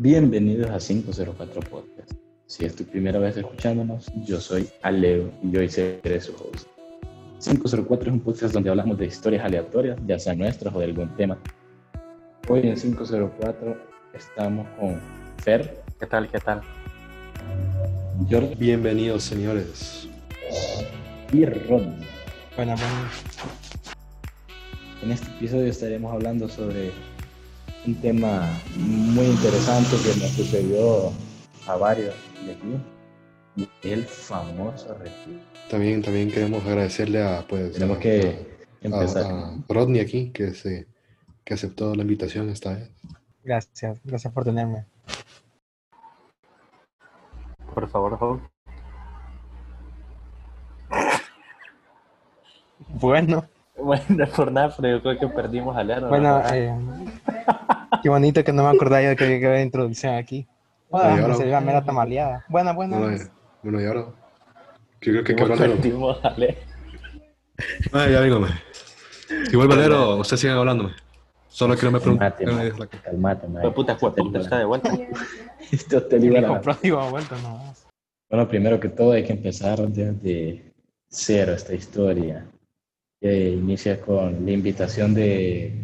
Bienvenidos a 504 Podcast. Si es tu primera vez escuchándonos, yo soy Aleo y hoy seré su host. 504 es un podcast donde hablamos de historias aleatorias, ya sean nuestras o de algún tema. Hoy en 504 estamos con Fer. ¿Qué tal? ¿Qué tal? Jordi. Bienvenidos, señores. Y Ron. Bueno, bueno. En este episodio estaremos hablando sobre un tema muy interesante que nos sucedió a varios de aquí, el famoso retiro. También, también queremos agradecerle a, pues, Tenemos a- que a- empezar. a Rodney aquí, que, se, que aceptó la invitación esta vez. Gracias, gracias por tenerme. Por favor, Hulk. Bueno. Bueno, por nada, pero yo creo que perdimos a Lero. Bueno, eh, qué bonito que no me acordaba yo de que había introducción aquí. Me ahora- salió la mera tamaleada. Buena, buena. Bueno, eh, bueno, y ahora, yo creo que hay que ¿Cómo hablar. perdimos a Lero? Ah, ya vengo, mae. Si vuelve Valero, ustedes sigan hablando. mae. Solo que no me pregunten. Calmate. Fue puta, fue puta, está de vuelta. Esto te libera. ha vuelto nomás. Bueno, primero que todo hay que empezar desde cero esta historia. Que inicia con la invitación de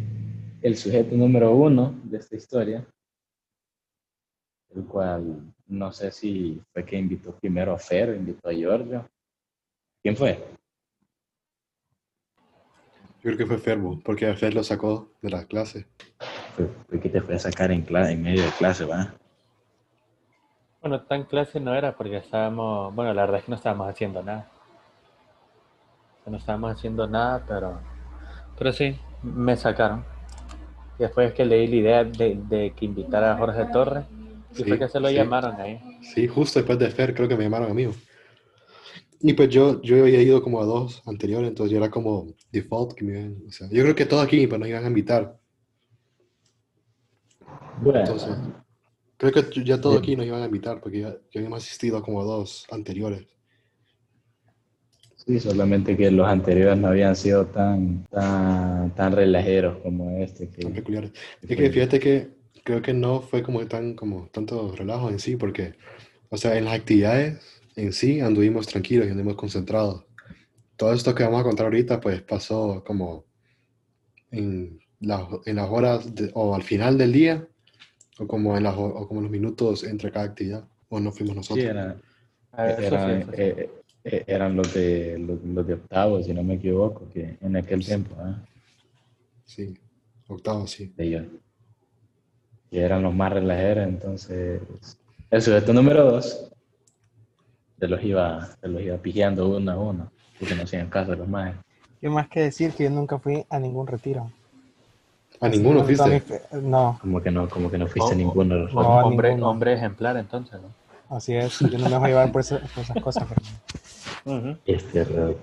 el sujeto número uno de esta historia, el cual no sé si fue que invitó primero a Fer, invitó a Giorgio. ¿Quién fue? Yo creo que fue Ferbo, porque a Fer lo sacó de la clase. Fue, fue que te fue a sacar en, cla- en medio de clase, ¿va? Bueno, tan clase no era porque estábamos, bueno, la verdad es que no estábamos haciendo nada. No estábamos haciendo nada, pero, pero sí, me sacaron. Después que leí la idea de, de que invitara a Jorge Torres, y Sí, fue que se lo sí. llamaron ahí. Sí, justo después de Fer, creo que me llamaron a mí. Y pues yo, yo había ido como a dos anteriores, entonces yo era como default que me iban, o sea, yo creo que todos aquí pues nos iban a invitar. Bueno, Entonces, creo que ya todos aquí nos iban a invitar porque ya, ya habíamos asistido como a dos anteriores. Sí, solamente que los anteriores no habían sido tan, tan, tan relajeros como este. tan Que, peculiares. que Es que fíjate que creo que no fue como tan como tanto relajo en sí, porque, o sea, en las actividades en sí anduvimos tranquilos y anduvimos concentrados. Todo esto que vamos a contar ahorita, pues pasó como en, las en las horas de- o al final del día, o como en las, o como en los minutos entre cada actividad, o no fuimos Sí, nosotros. era- Ah, sí, eran, eso sí. Eh, eh, eran los de los, los de octavo, si no me equivoco, que en aquel tiempo, ¿ah? Sí, octavo, sí. de ellos, que eran los más relajeros, entonces el sujeto número dos se los iba, se los iba pijeando uno a uno, porque no hacían caso a los más. ¿Qué más que decir que yo nunca fui a ningún retiro? A ninguno mi fuiste. No, Como que no, como que no fuiste Oh, ninguno de los no. hombre, ninguno. hombre ejemplar entonces, ¿no? así es. Yo no me voy a llevar por, esa- por esas cosas. pero- Este re-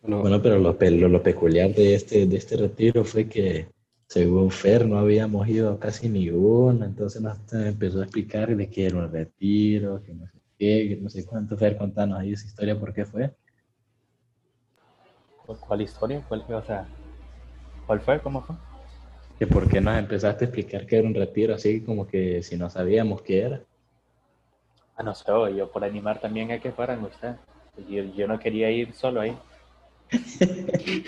Bueno, Bueno, pero lo, lo, lo peculiar de este, de este retiro fue que, según Fer, no habíamos ido a casi ninguno, entonces nos empezó a explicar de qué era un retiro, que no sé qué, que no sé cuánto. Fer, contanos ahí esa historia, ¿por qué fue? ¿Cuál- ¿Cuál historia? ¿Cuál, o sea, ¿cuál fue? ¿Cómo fue? Que por qué nos empezaste a explicar que era un retiro, así como que si no sabíamos qué era. Ah, no sé, yo por animar también a que fueran ustedes. Yo, yo no quería ir solo ahí.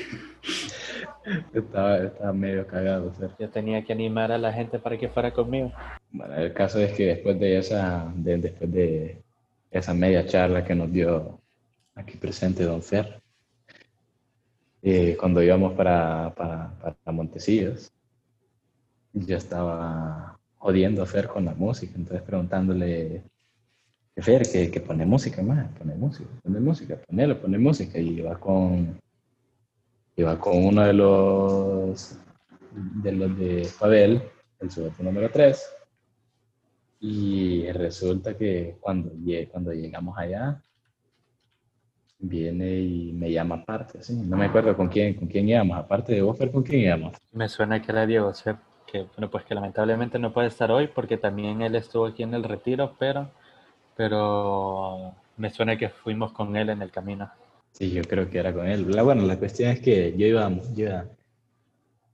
Estaba, estaba medio cagado, Fer. Yo tenía que animar a la gente para que fuera conmigo. Bueno, el caso es que después de esa, de- después de esa media charla que nos dio aquí presente Don Fer, eh, cuando íbamos para, para, para Montecillos, yo estaba jodiendo a Fer con la música, entonces preguntándole, Fer, que, que pone música más, pone música, pone música, ponelo, pone música, y iba con, iba con uno de los de los de Pavel, el sujeto número 3, y resulta que cuando, cuando llegamos allá, viene y me llama aparte, ¿sí? No me acuerdo con quién, con quién íbamos, aparte de Buffer, ¿con quién íbamos? Me suena que era Diego Sepp, que bueno, pues que lamentablemente no puede estar hoy porque también él estuvo aquí en el retiro, pero, pero me suena que fuimos con él en el camino. Sí, yo creo que era con él. La, bueno, la cuestión es que yo iba, yo iba,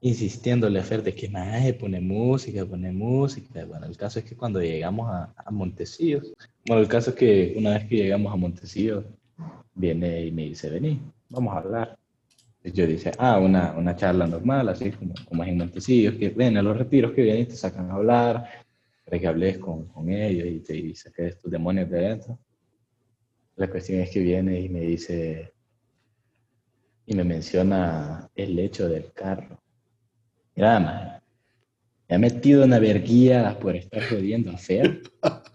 insistiéndole a Fer de que más pone música, pone música. Bueno, el caso es que cuando llegamos a, a bueno, el caso es que una vez que llegamos a Montecillos, viene y me dice, vení, vamos a hablar. Entonces yo dice, ah, una, una charla normal, así como, como es en Montecillos, que ven a los retiros que vienen y te sacan a hablar, para que hables con, con ellos y te y saques tus demonios de adentro. La cuestión es que viene y me dice, y me menciona el hecho del carro. Mira, man, me ha metido una verguía por estar jodiendo a Fer.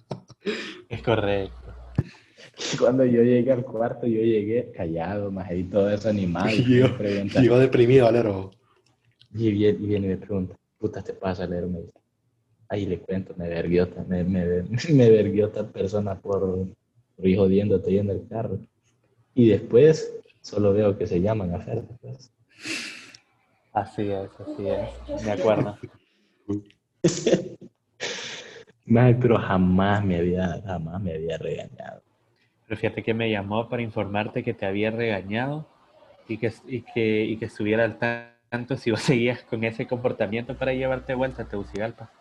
Es correcto. Y cuando yo llegué al cuarto, yo llegué callado, más y todo eso animado. Y, pregunta- llegó deprimido, Valero. y viene, y viene y me pregunta, puta, te pasa, Lero? Me dice, ahí le cuento, me verguió, ta- me, me, me verguió tal persona por, por ir jodiéndote ahí en el carro. Y después solo veo que se llaman a Fer. pues. Así es, así es. Me acuerdo. Mae, pero jamás me había, jamás me había regañado. Pero fíjate que me llamó para informarte que te había regañado y que, y que, y que estuviera al tanto si vos seguías con ese comportamiento para llevarte vuelta a Tegucigalpa.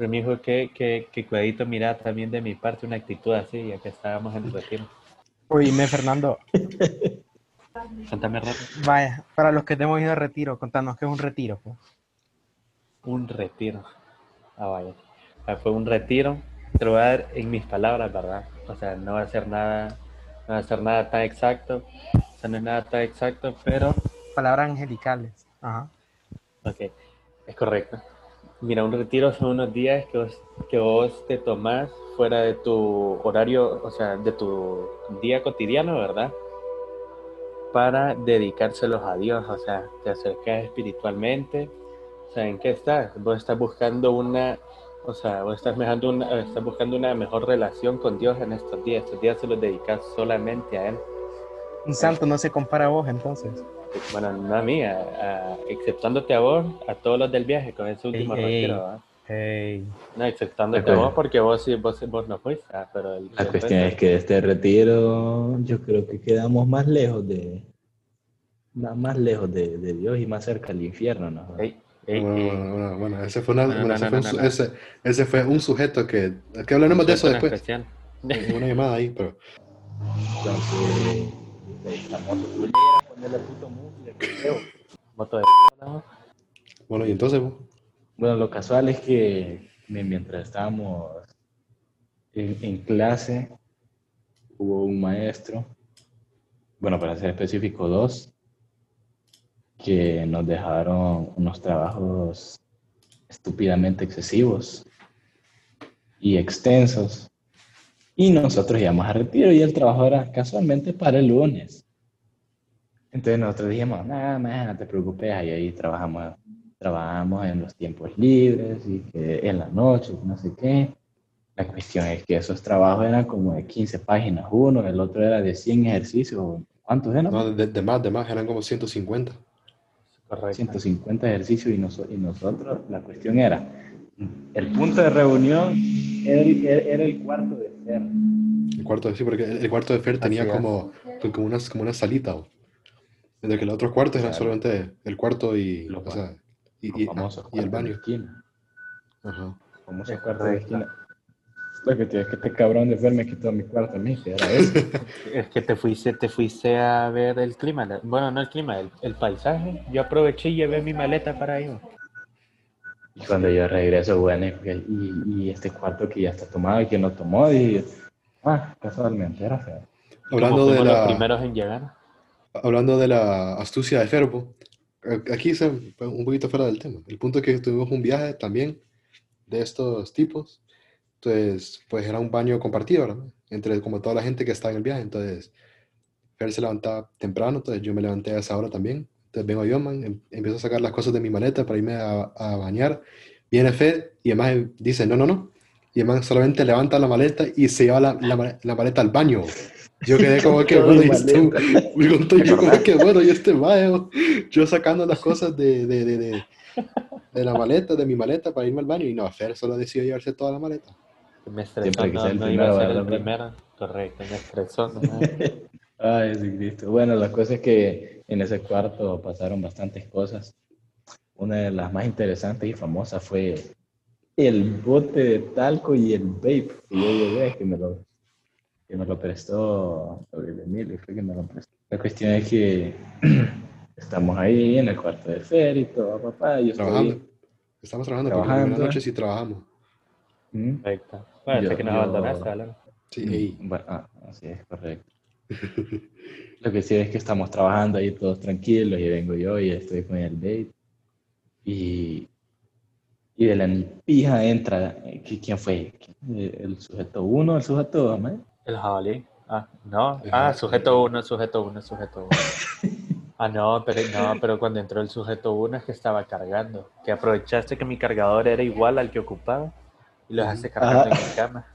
Pero me dijo que, que, que cuidadito mira también de mi parte una actitud así, ya que estábamos en el retiro. Oíme, Fernando, Contame rápido. vaya, para los que te hemos ido a retiro, contanos qué es un retiro. pues. Un retiro. Ah, vaya. Ah, Fue un retiro. Te lo voy a dar en mis palabras, ¿verdad? O sea, no va a ser nada, no va a ser nada tan exacto. O sea, no es nada tan exacto, pero Palabras angelicales. Ajá. Ok, es correcto. Mira, un retiro son unos días que vos, que vos te tomás fuera de tu horario, o sea, de tu día cotidiano, ¿verdad? Para dedicárselos a Dios, o sea, te acercas espiritualmente. O sea, ¿en qué estás? Vos estás buscando una, o sea, vos estás, mejando una, estás buscando una mejor relación con Dios en estos días. Estos días se los dedicas solamente a Él. Un santo no se compara a vos, entonces. Bueno, no a mí, a- a- exceptándote a vos, a todos los del viaje con ese último Ey, retiro. Hey. No, exceptándote a vos porque vos sí, vos, vos no fuiste, ah, pero el, La el cuestión es que de este retiro yo creo que quedamos más lejos de más más lejos de, de Dios y más cerca del infierno, ¿no? Ey, Bueno, bueno, bueno, bueno, ese fue, una- No, no, bueno, no, ese no, fue un no, su- no. ese- ese fue un sujeto que, que hablaremos de eso después. especial. Una llamada ahí, pero Entonces, ponerle puto música, de ¿no? bueno, y entonces, Bueno, lo casual es que mi- mientras estábamos en, en clase, hubo un maestro, bueno, para ser específico, dos, que nos dejaron unos trabajos estúpidamente excesivos y extensos. Y nosotros íbamos a retiro y el trabajo era casualmente para el lunes. Entonces nosotros dijimos, nada más, no te preocupes, ahí, ahí trabajamos trabajamos en los tiempos libres y que en la noche, no sé qué. La cuestión es que esos trabajos eran como de 15 páginas uno, el otro era de 100 ejercicios. ¿Cuántos eran? no, de, de más, de más, eran como 150. Correcto. 150 ejercicios y, noso- y nosotros, la cuestión era, el punto de reunión era, el- era el cuarto de ser. El cuarto de sí, porque el, el cuarto de Fer tenía como, como, una, como una salita. ¿o? Mientras que los otros cuartos eran Claro. solamente el cuarto y, Los o sea, y, y- famosos y el baño. esquina. Ajá. Famosos Es cuartos de esquina. Lo que tío, es que este cabrón de Fer me quitó mi cuarto a mí, que era ese. Es que te fuiste, te fuiste a ver el clima. Bueno, no el clima, el, el paisaje. Yo aproveché y llevé mi maleta para ahí. Y cuando yo regreso, bueno, y, y- y este cuarto que ya está tomado y que no tomó, dije, ah, casualmente era feo. Hablando Como de fuimos los la, primeros en llegar. Hablando de la astucia de Ferbo, a- aquí se un poquito fuera del tema. El punto es que tuvimos un viaje también de estos tipos. Entonces, pues era un baño compartido. Entre como toda la gente que estaba en el viaje. Entonces, Fer se levantaba temprano, entonces yo me levanté a esa hora también. Entonces vengo yo, man, em- empiezo a sacar las cosas de mi maleta para irme a, bañar. Viene Fer y además dice, no, no, no. Y además solamente levanta la maleta y se lleva la, la maleta al baño. Yo quedé como que, bueno, y este- me contó yo como que, bueno, y este mae, yo sacando las cosas de, de, de, de, de la maleta, de mi maleta para irme al baño. Y no, Fer solo decidió llevarse toda la maleta. Me estresó, no, iba a ser el primero. Correcto, me estresó. ¿no? Ay, Jesucristo. Bueno, la cosa es que en ese cuarto pasaron bastantes cosas. una de las más interesantes y famosas fue el bote de talco y el vape que yo llevé, que me lo, que me lo prestó el Emilio, fue que me lo prestó. La cuestión es que estamos ahí en el cuarto de Fer y todo, papá, yo Trabajando. estoy... Estamos trabajando, porque Trabajando. en la noche sí trabajamos. ¿Mm? Perfecto. Bueno, Yo- que nos yo- abandonaste, Alan. Sí, Mm. Bueno, ah, así es, correcto. Lo que sí es que estamos trabajando ahí todos tranquilos y vengo yo y estoy con el date. Y, y de la pija entra, eh, ¿qui- ¿quién fue? ¿El sujeto uno, el sujeto dos, man? El jabalí. Ah, no. Ah, sujeto uno, sujeto uno, sujeto uno. Ah, no, pero no, pero cuando entró el sujeto uno es que estaba cargando. Que aprovechaste que mi cargador era igual al que ocupaba y lo dejaste cargando en mi cama.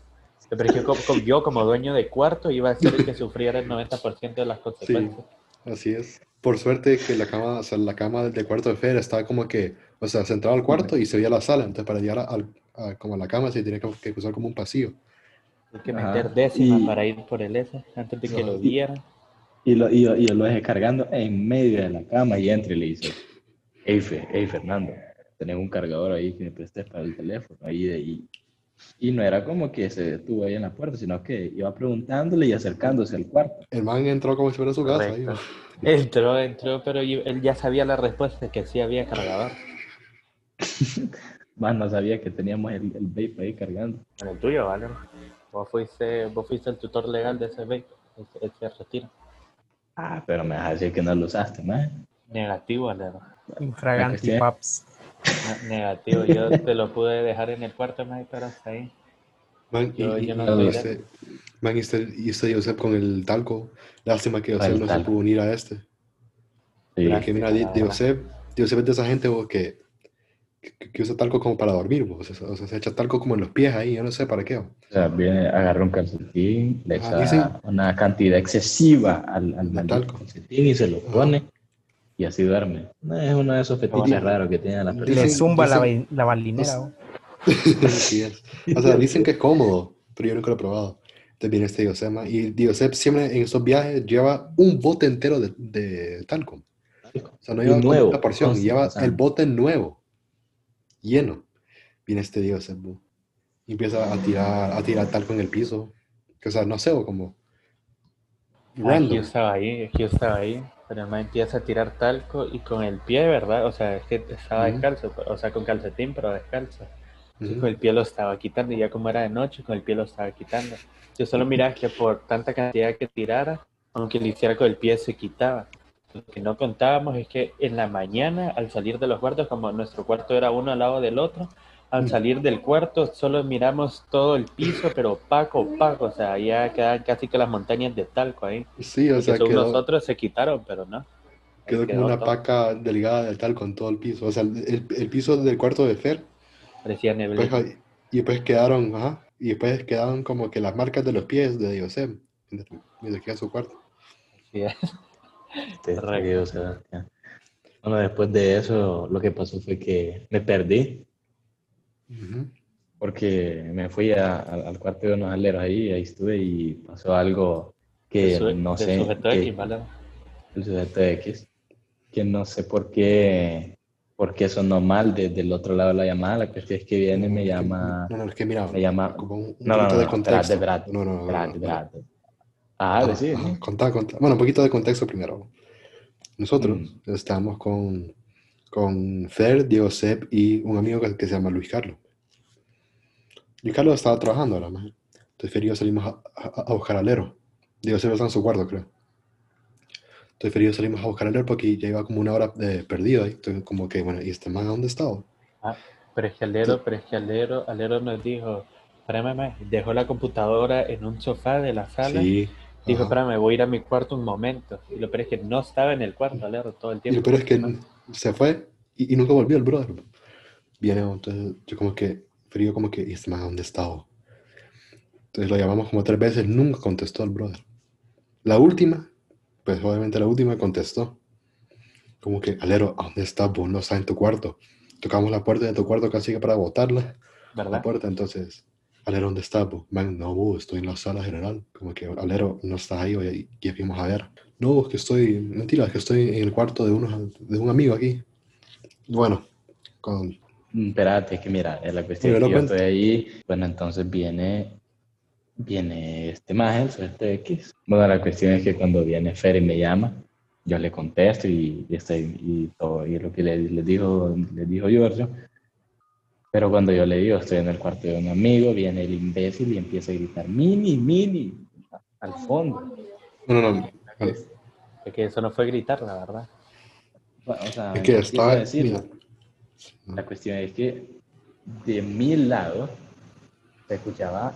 Pero es que yo, como dueño de cuarto, iba a ser el que sufriera el 90% de las consecuencias. Así es. Por suerte que la cama, o sea, la cama del cuarto de Fer estaba como que, o sea, centrada al cuarto y se veía la sala. Entonces, para llegar al, a, como a la cama se tenía que, que cruzar como un pasillo. Hay que Ajá. meter décimas Y- para ir por el S antes de que lo vieran. Y, lo, y, yo, y yo lo dejé cargando en medio de la cama y entra y le dice, hey, Fe- hey Fernando, tenés un cargador ahí que me prestes para el teléfono. Ahí de, y, y no era como que se detuvo ahí en la puerta, sino que iba preguntándole y acercándose al cuarto. El man entró como si fuera su casa. Entró, entró, pero yo- él ya sabía la respuesta que sí había cargador. Más no sabía que teníamos el, el vape ahí cargando. En el tuyo, ¿vale? Vos fuiste, vos fuiste el tutor legal de ese vape, ese, ese retiro. Ah, pero me vas a decir que no lo usaste, man. Negativo, Alero. Infraganti Paps. Ne- Negativo. Yo te lo pude dejar en el cuarto, Mike, pero hasta ahí. Man, y, Yo- y- yo no y este, man, y este, y este Joseph con el talco. Lástima que Joseph el no se pudo unir a este. Sí. Porque mira. Joseph, Joseph es de esa gente que, que, que usa talco como para dormir. O sea, o sea, se echa talco como en los pies ahí. Yo no sé para qué. O sea, viene, agarra un calcetín, le Ah, echa dicen- una cantidad excesiva al, al talco. calcetín y se lo pone y así duerme. No, es uno de esos fetiches raros que tienen las personas. Le zumba la, dicen- ba- la balinera. no ¿o? Así es. O sea, dicen que es cómodo, pero yo nunca lo he probado. Entonces viene este Josema y Joseph siempre en esos viajes lleva un bote entero de, de talco. O sea, no lleva una porción, lleva el bote nuevo, lleno. Viene este Joseph bu, y empieza a tirar, a tirar talco en el piso. Que, o sea, no sé, o como Aquí random. yo estaba ahí, aquí yo estaba ahí. Pero man empieza a tirar talco y con el pie, ¿verdad? O sea, es que estaba descalzo, o sea, con calcetín, pero descalzo. Ujú. con el pie lo estaba quitando, y ya como era de noche, con el pie lo estaba quitando. Yo solo miraba que por tanta cantidad que tirara, aunque lo hiciera con el pie, se quitaba. Lo que no contábamos es que en la mañana, al salir de los cuartos, como nuestro cuarto era uno al lado del otro, al Mm. salir del cuarto solo miramos todo el piso, pero opaco, opaco. O sea, ya quedaban casi que las montañas de talco ahí. Sí, o sea, quedó, nosotros se quitaron, pero no. Ahí quedó como una todo. paca delgada de talco en todo el piso. O sea, el, el piso del cuarto de Fer Parecía Pues, neblina. ahí- y después quedaron, ajá, y después quedaron como que las marcas de los pies de Joseph, mientras que a su cuarto. Sí, Este, Querido Sebastián. Bueno, después de eso, lo que pasó fue que me perdí Ujú. porque me fui a- a- al cuarto de unos aleros ahí, ahí estuve y pasó algo que su- no del sé. sujeto que- X, ¿vale? el sujeto X, que no sé por qué, por qué sonó mal desde el otro lado de la llamada. La cuestión es que viene y me llama, No, no, es que mira, me llama, como un, un no, no, no, de contexto. espérate, espérate, No, no, no, no, no. Ah, Ah, ajá, contá, contá. Bueno, un poquito de contexto primero. Nosotros Mm. estábamos con, con Fer, Diego Sepp y un amigo que, que se llama Luis Carlos. Luis Carlos estaba trabajando ahora, más. Entonces Fer y yo salimos a, a, a buscar alero. Diego Sepp está en su cuarto, creo. Entonces Fer y yo salimos a buscar alero porque ya iba como una hora de perdido ahí. Entonces, como que, bueno, ¿y este man a dónde estaba? Ah, pero es que Alero, pero es que Alero, Alero nos dijo, espérame, ma", dejó la computadora en un sofá de la sala. Sí. Dijo, espérame, voy a ir a mi cuarto un momento. Y lo peor es que no estaba en el cuarto, Alero, todo el Y tiempo. lo peor es que se fue y, y nunca volvió el brother. Viene, entonces yo como que, frío como que, ¿y este man dónde estaba? Entonces lo llamamos como tres veces, nunca contestó el brother. La última, pues obviamente la última contestó. Como que, Alero, ¿a dónde estás vos? No estás en tu cuarto. Tocamos la puerta de tu cuarto casi que para botarla. La ¿Verdad? puerta, entonces, Alero, ¿dónde estás vos? Man, no, estoy en la sala general. Como que, Alero, no estás ahí, hoy y fuimos a ver. No, es que estoy, mentira, es que estoy en el cuarto de, unos, de un amigo aquí. Bueno, Con, Mm, Espérate, que mira, es la cuestión que yo cuenta. estoy ahí, bueno, entonces viene, viene este maje, el este X. Bueno, la cuestión es que cuando viene Fer y me llama, yo le contesto y, y, estoy, y todo, y lo que le, le dijo, le dijo Giorgio. Pero cuando yo le digo, estoy en el cuarto de un amigo, viene el imbécil y empieza a gritar, mini, mini, al fondo. no, no, no. Es que eso no fue gritar, la verdad. Bueno, o sea, Es que ¿qué estaba, La cuestión es que de mi lado se escuchaba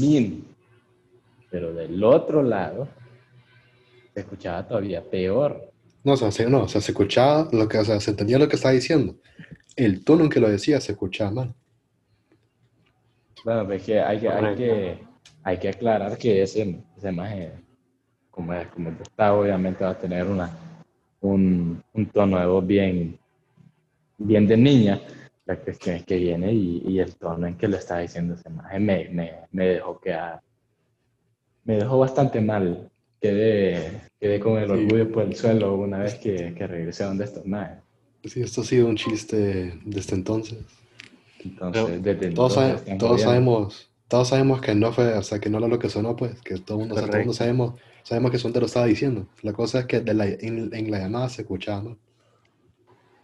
min, pero del otro lado se escuchaba todavía peor. no, o sea, se, no, o sea, se escuchaba lo que, o sea, se entendía lo que estaba diciendo. El tono en que lo decía se escuchaba mal. Bueno, pues que hay que, hay que, hay que aclarar que ese, ese maje, como es, como está, obviamente va a tener una, un, un tono de voz bien, bien de niña. La cuestión es que viene y, y el tono en que lo está diciendo ese maje me, me, me dejó quedar, me dejó bastante mal. Quedé, quedé con el Sí. orgullo por el suelo una vez que, que regresé donde estos majes. Sí, esto ha sido un chiste desde entonces. Entonces, Pero desde Todos, entonces sabe- todos sabemos, todos sabemos que no fue, o sea, que no era lo que sonó, pues, que todo el mundo, o sea, todo mundo sabemos, sabemos que son te lo estaba diciendo. La cosa es que de la- en, en la llamada se escuchaba mal.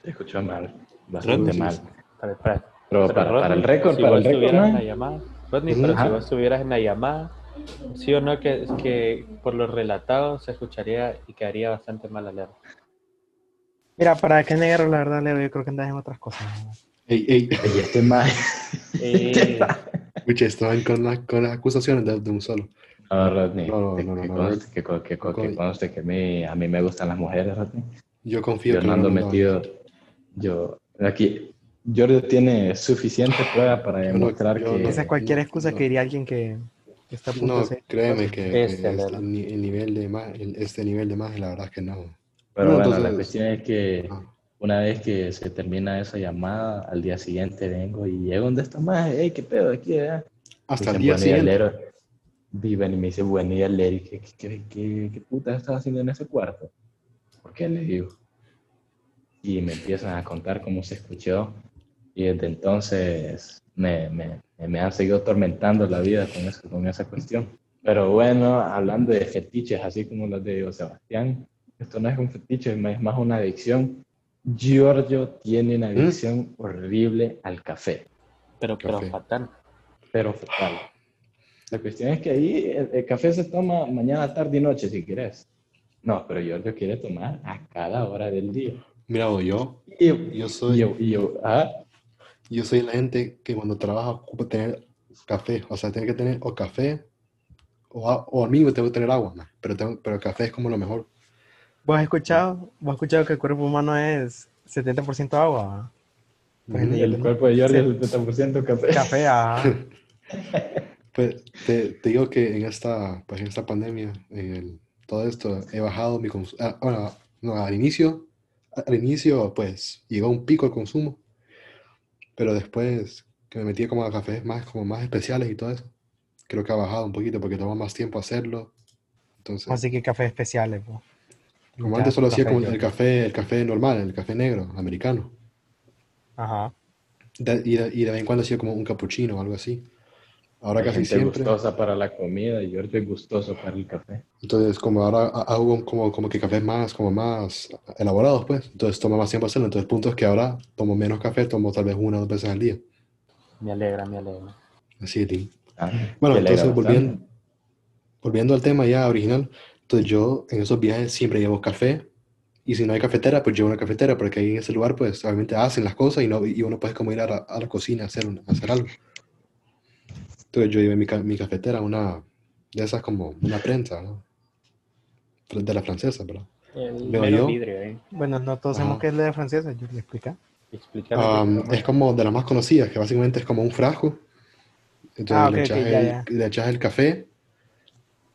Se escuchó mal, bastante mal. Para, para- Pero para, para el Rodney, récord, si para el récord, ¿no? la llamada, Rodney, pero si Ajá. vos estuvieras en la llamada, sí o no, que, que por lo relatado se escucharía y quedaría bastante mal alerta. Mira, para que negro, la verdad, Leo, yo creo que andas en otras cosas. ¿no? Ey, ey, Y este maje, Eh, escucha, estaban con, la- con las acusaciones de, de un solo. no, Rodney, No, no, que, no, no, que no, conste, que, co- que, que no. conste que a mí, a mí me gustan las mujeres, Rodney. Yo confío Yo que no metido, yo, aquí, Giorgio tiene suficiente prueba para Yo no- demostrar yo que... no Esa es cualquier no, excusa no. que diría alguien que, que está a punto No, de ser. créeme que, que Este, ni- el nivel de más, este nivel de más, la verdad es que no. Pero No, bueno, la entonces- cuestión es que una vez que se termina esa llamada, al día siguiente vengo y llego donde está más, hey, qué pedo aquí, eh? Hasta Me el dicen, día "Buen día, siguiente. Lero". Viven y me dice, buen día, ¿qué, qué, qué, qué, qué puta estás haciendo en ese cuarto? ¿Por qué le digo? Y me empiezan a contar cómo se escuchó. Y desde entonces me, me, me han seguido atormentando la vida con, eso, con esa cuestión. Pero bueno, hablando de fetiches, así como los de Diego Sebastián, esto no es un fetiche, es más una adicción. Giorgio tiene una adicción horrible al café pero, pero Café. fatal. pero fatal. La cuestión es que ahí el, el café se toma mañana, tarde y noche si quieres. No, pero Giorgio quiere tomar a cada hora del día. Mira, o yo, yo y soy, yo, yo, ah, yo soy la gente que cuando trabaja ocupa tener café. O sea, tiene que tener o café o, a- o a mí me tengo que tener agua, pero, tengo, pero el café es como lo mejor. ¿Vos has escuchado, vos has escuchado que el cuerpo humano es 70% agua? Pues Ujú. ni- el cuerpo de Giorgio Sí. es 70% café. Café, ajá. Pues, te, te digo que en esta, pues en esta pandemia, en el- todo esto, he bajado mi consumo. bueno, no, al inicio, al inicio, pues llegó un pico el consumo, pero después que me metí como a cafés más, como más especiales y todo eso, creo que ha bajado un poquito porque toma más tiempo hacerlo. Entonces, Así que cafés especiales, po. Como Ya, antes solo hacía como el café, el café normal, el café negro, americano. Ajá. De- y, de, y de vez en cuando hacía como un cappuccino o algo así. Ahora Hay casi gente siempre. gustosa para la comida y Giorgio es gustoso para el café. Entonces, como ahora ha- hago como, como que cafés más, como más elaborados, pues. Entonces toma más tiempo hacerlo. Entonces, el punto es que ahora tomo menos café, tomo tal vez una o dos veces al día. Me alegra, me alegra. Así es. Ah, Bueno, entonces, volviendo, volviendo al tema ya original. Entonces, yo en esos viajes siempre llevo café. Y si no hay cafetera, pues llevo una cafetera, porque ahí en ese lugar, pues, obviamente hacen las cosas y, no, y uno puede como ir a la, a la cocina a hacer, un- a hacer algo. Entonces, yo llevé mi, mi cafetera, una de esas como una prensa, ¿no? De la francesa, ¿verdad? El vidrio, ¿eh? Bueno, no todos sabemos qué es la de francesa, yo le explica. Um, es como de las más conocidas, que básicamente es como un frasco. Entonces Ah, le, ok, echas ok, ya, el, ya. le echas el café,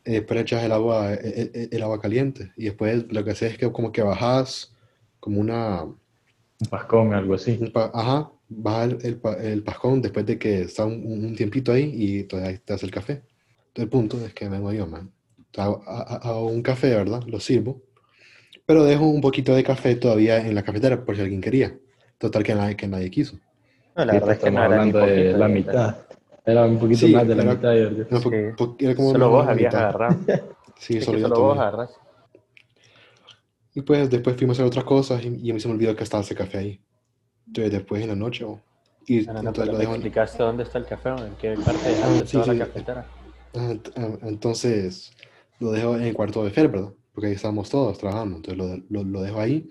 eh, después le echas el agua, el, el- el agua caliente. Y después lo que haces es que como que bajas como una... Un pascón, algo así. pa- ajá, bajas el, el, el pascón después de que está un, un tiempito ahí y todavía te hace el café. Entonces el punto es que vengo yo, man. Hago, ha- ha- hago un café, ¿verdad? Lo sirvo. Pero dejo un poquito de café todavía en la cafetera por si alguien quería. Total que nadie, que nadie quiso. No, la verdad es que estamos no era ni hablando de la mitad. Era un poquito Sí, más de la era- mitad. creo. No, po- Sí. po- era como Solo vos de habías agarrado. Sí, Es solo solo vos tomé. agarras. Y pues después fuimos a hacer otras cosas y, y a mí se me olvidó que estaba ese café ahí. Entonces después en la noche, oh, y No, no, no, entonces pero lo me explicaste dónde está el café, o en qué parte dejaste Ah, sí, la cafetera. Ah, ah, Entonces lo dejo en el cuarto de Fer, ¿verdad? Porque ahí estábamos todos trabajando, entonces lo, lo, lo dejo ahí.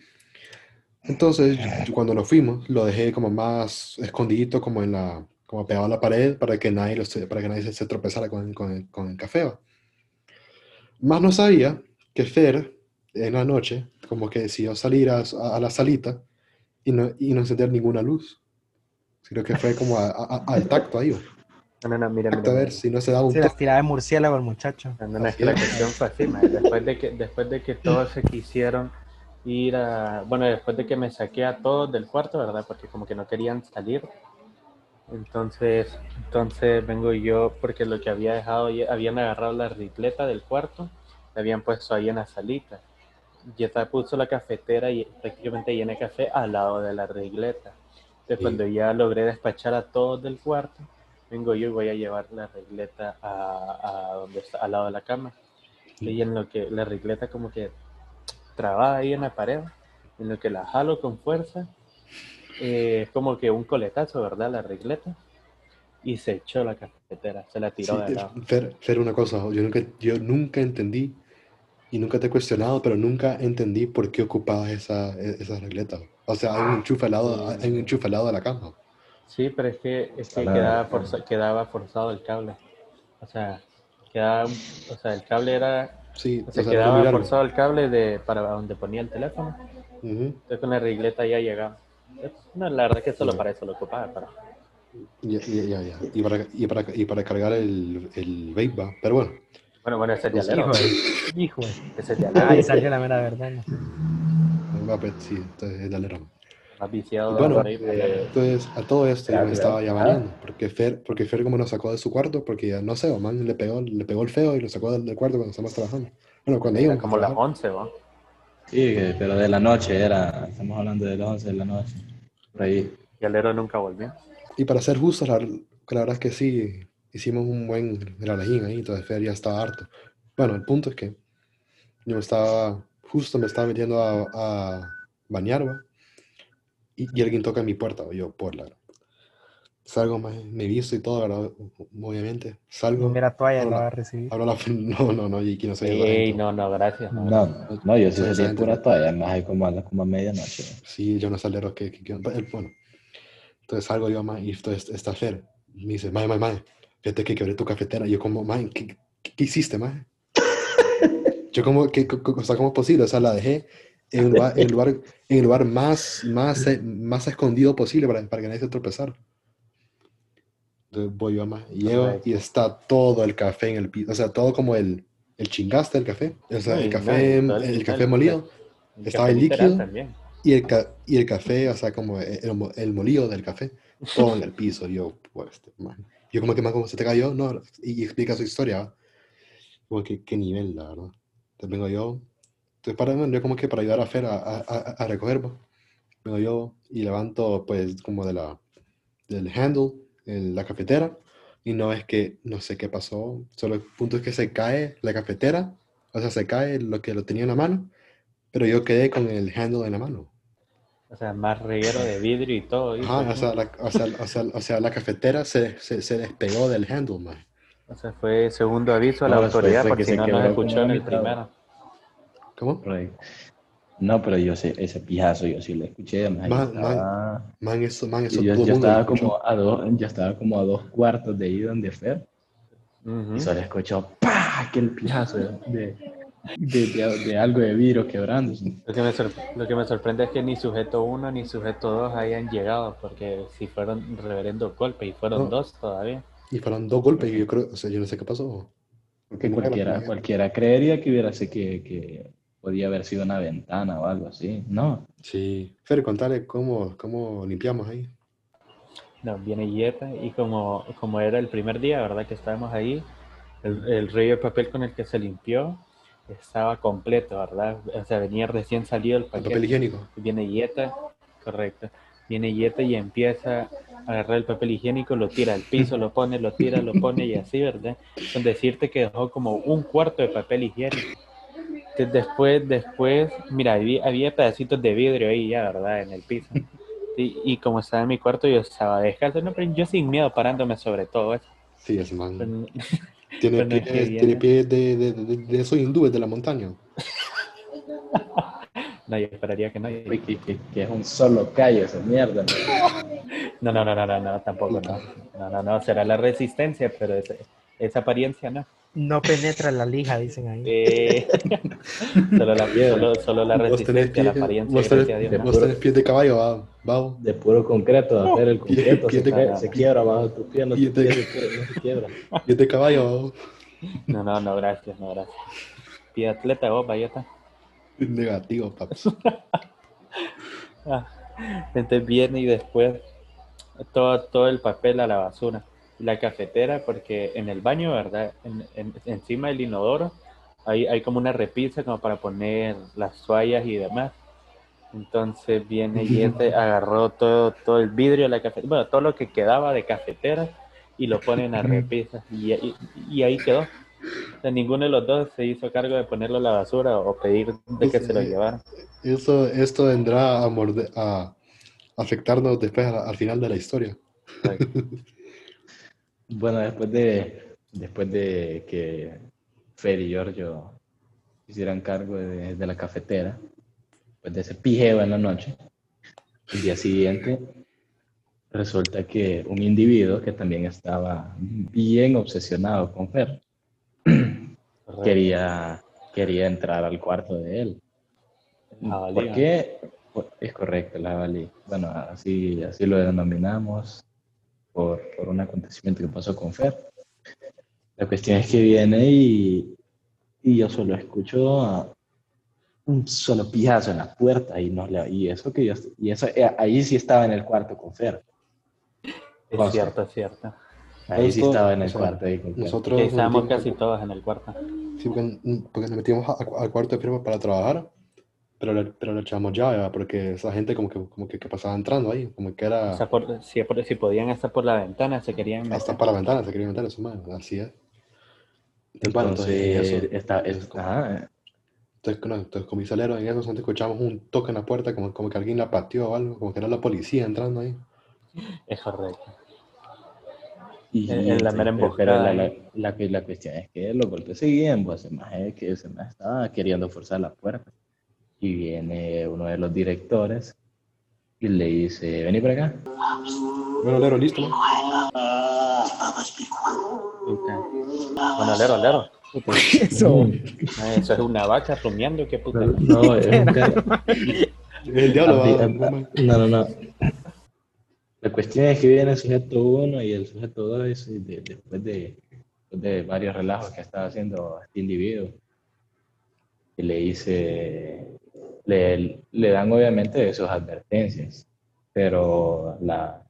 Entonces, yo- cuando nos fuimos, lo dejé como más escondidito, como en la, como pegado a la pared, para que nadie, para que nadie se, se tropezara con, con el, con el café. ¿va? Más no sabía que Fer, en la noche, como que decidió salir a, a- a la salita y no, y no encender ninguna luz. Creo que fue como a- al tacto ahí. No, no, no, mira, mira. a ver si no se daba un Se las tiraba de murciélago el muchacho. No, no, no, es que la es. cuestión fue así, man. Después de que, después de que todos se quisieron ir a, bueno, después de que me saqué a todos del cuarto, ¿verdad? Porque como que no querían salir. Entonces, entonces vengo yo, porque lo que había dejado, habían agarrado la ripleta del cuarto, la habían puesto ahí en la salita. Y esta puso la cafetera y prácticamente llena de café al lado de la regleta. Entonces, Sí. cuando ya logré despachar a todos del cuarto, vengo yo y voy a llevar la regleta a, a donde está, al lado de la cama. Y en lo que la regleta como que trabada ahí en la pared, en lo que la jalo con fuerza, eh, es como que un coletazo, ¿verdad? La regleta. Y se echó la cafetera, se la tiró Sí, de lado. Fer, Fer, una cosa, yo nunca, yo nunca entendí y nunca te he cuestionado, pero nunca entendí por qué ocupabas esa, e- esa regleta. O sea, hay un enchufe al lado, hay un enchufe al lado de la cama. Sí, pero es que, es que quedaba, forza- quedaba forzado el cable. O sea, quedaba, o sea, el cable era, Sí, o sea, o sea, quedaba forzado el cable de, para donde ponía el teléfono. Entonces con la regleta ya llegaba. No, la verdad que solo para eso lo ocupaba, pero Ya, ya, ya, ya. Y, para, y, para, y para cargar el, el vape, va. Pero bueno, bueno, bueno, ese es Pues. Hijo hijo Ese es de Ahí salió la mera verdad. ¿no? va, pues, sí, entonces es. Más viciado Bueno, por ahí, porque- Entonces, a todo esto yo Claro, me estaba ya bañando, porque Fer, porque Fer como nos sacó de su cuarto, porque ya, no sé, o man le pegó, le pegó el feo y lo sacó del, del cuarto cuando estábamos trabajando. Bueno, cuando era íbamos a como las trabajar. 11, ¿va? Sí, pero de la noche era. Estamos hablando de las 11 de la noche. Por ahí. Y alero nunca volvió. Y para ser justos, la, la verdad es que sí, hicimos un buen relajín ahí, entonces Fer ya estaba harto. Bueno, el punto es que yo me estaba, justo me estaba metiendo a, a bañar, ¿va? Y, y alguien toca en mi puerta, o yo, por la... Salgo, me, me visto y todo, ¿verdad? Obviamente. Salgo, Mira toalla Hola. la va a recibir. abro la... No, no, no, y aquí no soy Ey, no, no, gracias. No, No, no, yo sí Soy salí pura toalla, más hay como a, la- como a medianoche. Sí, yo no salero que, que, que- el- bueno. Entonces salgo yo, ma, y entonces está Fer. Me dice, mae, mae, mae, fíjate que quebré tu cafetera. Y yo como, mae, ¿qué, qué, qué hiciste, mae? yo como, ¿qué, co- co- o sea, ¿cómo es posible? O sea, la dejé en el lugar, en el lugar, en el lugar más, más, eh, más escondido posible para, para que nadie se tropezara. Entonces voy yo, ma, y llego Correcto. y está todo el café en el piso. O sea, todo como el, el chingaste del café. O sea, No, el café, no, todo el, el- café el- molido. El estaba café el líquido. También. Y el, y el café, o sea, como el, mo- el molido del café, todo en el piso. Yo, pues, este, man. Yo como que más como se te cayó, no, y, y explica su historia. Como que qué nivel, la verdad. Entonces vengo yo, entonces para, yo como que para ayudar a Fer a, a, a- a recoger, ¿va? vengo yo y levanto pues como de la, del handle, en la cafetera, y no es que, no sé qué pasó, solo el punto es que se cae la cafetera, o sea, se cae lo que lo tenía en la mano, pero yo quedé con el handle en la mano. O sea, más reguero de vidrio y todo. hijo, Ajá, o sea, la, o sea, o sea, o sea, la cafetera se, se, se despegó del handle, man. O sea, fue segundo aviso a la No, autoridad fue por que si se no nos escuchó en el primero. ¿Cómo? No, pero yo sé, ese pijazo yo sí lo escuché. más Man, yo estaba, Man, eso, man, eso yo, todo yo estaba como a dos, yo estaba como a dos cuartos de ahí donde Fer. Ujú. Y solo escuchó ¡pah! aquel pijazo de, de, de, de- de algo de vidrio quebrándose. Lo que, me lo que me sorprende es que ni sujeto 1 ni sujeto 2 hayan llegado, porque si fueron reverendo golpes y fueron No. dos todavía. Y fueron dos golpes y yo creo, o sea, yo no sé qué pasó. Porque cualquiera, cualquiera creería que hubiera sido que, que podía haber sido una ventana o algo así. No, Sí. Fer, contale cómo, cómo limpiamos ahí. No, viene Yeta y como, como era el primer día, ¿verdad? Que estábamos ahí, el, el rollo de papel con el que se limpió estaba completo, ¿verdad? O sea, venía recién salido el El papel higiénico. Viene Yeta, correcto. Viene Yete y empieza a agarrar el papel higiénico, lo tira al piso, lo pone, lo tira, lo pone y así, ¿verdad? Con decirte que dejó como un cuarto de papel higiénico. Después, después, mira, había, había pedacitos de vidrio ahí ya, ¿verdad? En el piso. Y, y como estaba en mi cuarto, yo estaba descalzo, no, pero yo sin miedo parándome sobre todo eso. Sí, ese man. Pero- Tiene es pies, tiene pies de, de, de, de esos hindúes de la montaña. No, yo esperaría que no. Que, que- que es un solo callo esa mierda. ¿no? No, no, no, no, no, no, tampoco no. No, no, no, será la resistencia, pero ese- esa apariencia no. No penetra la lija, dicen ahí. Eh, solo, la, solo, solo la Vos tenés resistencia, la pies, apariencia, vos tenés, gracias a Dios. ¿no? vos tenés pies de caballo, va, va. De puro concreto, hacer el concreto, pie se, de- se quiebra bajo de tus pies, no, pie te de- quiebra, no se quiebra. Pies de caballo, va. No, no, no, gracias, no, gracias. Pide atleta vos, vayata. Negativo, paps. Ah, entonces viene y después todo, todo el papel a la basura. La cafetera, porque en el baño, ¿verdad? En- en- encima del inodoro hay, hay como una repisa como para poner las toallas y demás. Entonces viene y este agarró todo, todo el vidrio de la cafetera, bueno, todo lo que quedaba de cafetera y lo pone en la repisa. Y, y- y ahí quedó. O sea, ninguno de los dos se hizo cargo de ponerlo a la basura o pedir de que se lo llevaran. Eso, esto vendrá a, morde- a afectarnos después a- al final de la historia. Bueno, después de, después de que Fer y Giorgio hicieran cargo de, de la cafetera, después de ese pijeo en la noche, el día siguiente resulta que un individuo que también estaba bien obsesionado con Fer quería, quería entrar al cuarto de él. ¿Por qué? Es correcto, la jabalí. Bueno, así, así lo denominamos por, por un acontecimiento que pasó con Fer. La cuestión es que viene y, y yo solo escucho a un solo pijazo en la puerta y, no le, y eso que yo, y eso, eh, ahí sí estaba en el cuarto con Fer. Es Vamos. cierto, es cierto. Ahí sí estaba en o el sea, cuarto ahí. Nosotros estábamos metimos- casi todos en el cuarto. Sí, porque, porque nos metimos al cuarto de firma para trabajar, pero le, pero le echamos llave, porque esa gente como que, como que, que pasaba entrando ahí, como que era O sea, por- si, por- si podían estar por la ventana, se querían hasta meter. para la ventana, se quería meter eso, man, así es. Entonces, entonces, Entonces, eso, está, es- es como- ajá, entonces, con- entonces con mi salero en eso, nosotros escuchamos un toque en la puerta, como, como que alguien la pateó o algo, como que era la policía entrando ahí. Es correcto. Y, En- en la mera la, emboscada la, la, la cuestión es que los golpes seguían, pues el maje que maje estaba queriendo forzar la puerta. Y viene uno de los directores y le dice, vení por acá. Bueno, Lero, listo, man. Puta. Bueno, lero, lero. Eso. Ah, Eso es una vaca rumiando, qué puta. No, es un el diablo, no, no, no. La cuestión es que viene el sujeto 1 y el sujeto 2 y de- después de, después de varios relajos que estaba haciendo este individuo. Y le dice, le, le dan obviamente sus advertencias, pero la,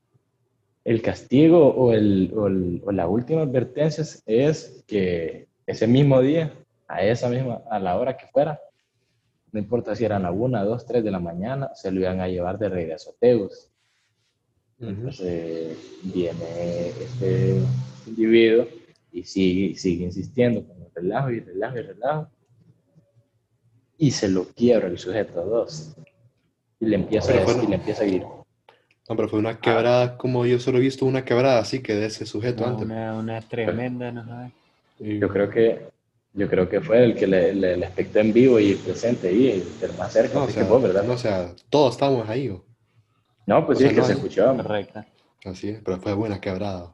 el castigo o, el, o, el- o la última advertencia es que ese mismo día, a esa misma, a la hora que fuera, no importa si eran a una, dos, tres de la mañana, se lo iban a llevar de regreso a Teus. Ujú. Entonces viene este individuo y sigue, sigue insistiendo con el relajo y relajo y relajo. Y se lo quiebra el sujeto dos. Y le empieza, a, Pero bueno. y le empieza a ir. No, pero fue una quebrada, como yo solo he visto una quebrada así que de ese sujeto No, antes. una, una tremenda, no sabes. Y- Yo creo que, yo creo que fue el que le, le, le espectó en vivo y presente ahí, el más cerca, No, o sea, que vos, ¿verdad? no, o sea, todos estábamos ahí, ¿o? No, pues o sí, sea, es que no se es- escuchó. Correcto. Así es, pero fue buena quebrada.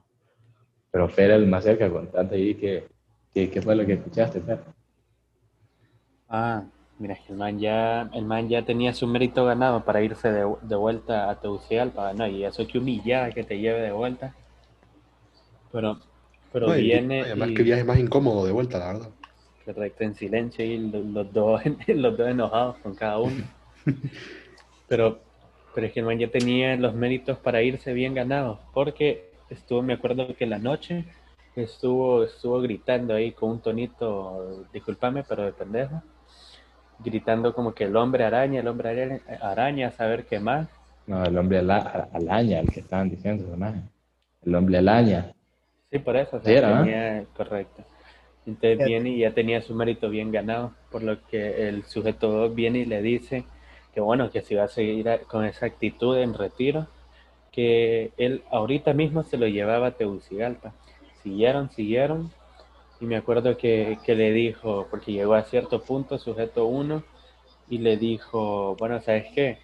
Pero Fer el más cerca, contate ahí que, que, que fue lo que escuchaste, Fer. Ah, mira, el man ya, el man ya tenía su mérito ganado para irse de, de vuelta a Tegucigalpa, ¿no? Y eso que humillada que te lleve de vuelta. Pero, pero No, y- viene Además, y- que viaje más incómodo de vuelta, la verdad. correcto, en silencio y lo- los, dos, los dos enojados con cada uno. Pero, pero es que el man ya tenía los méritos para irse bien ganados, porque estuvo, me acuerdo que la noche estuvo, estuvo gritando ahí con un tonito, discúlpame, pero de pendejo, gritando como que el hombre araña, el hombre araña, araña, a saber qué más. No, el hombre ala- alaña, el que estaban diciendo, ¿no? El hombre alaña. Sí, por eso. o sea, Sí, era, ¿no? tenía- correcto. Entonces viene y ya tenía su mérito bien ganado, por lo que el sujeto viene y le dice que bueno, que si va a seguir a- con esa actitud en retiro, que él ahorita mismo se lo llevaba a Tegucigalpa. Siguieron, siguieron, y me acuerdo que, que le dijo, porque llegó a cierto punto, sujeto uno, y le dijo, bueno, ¿sabes qué?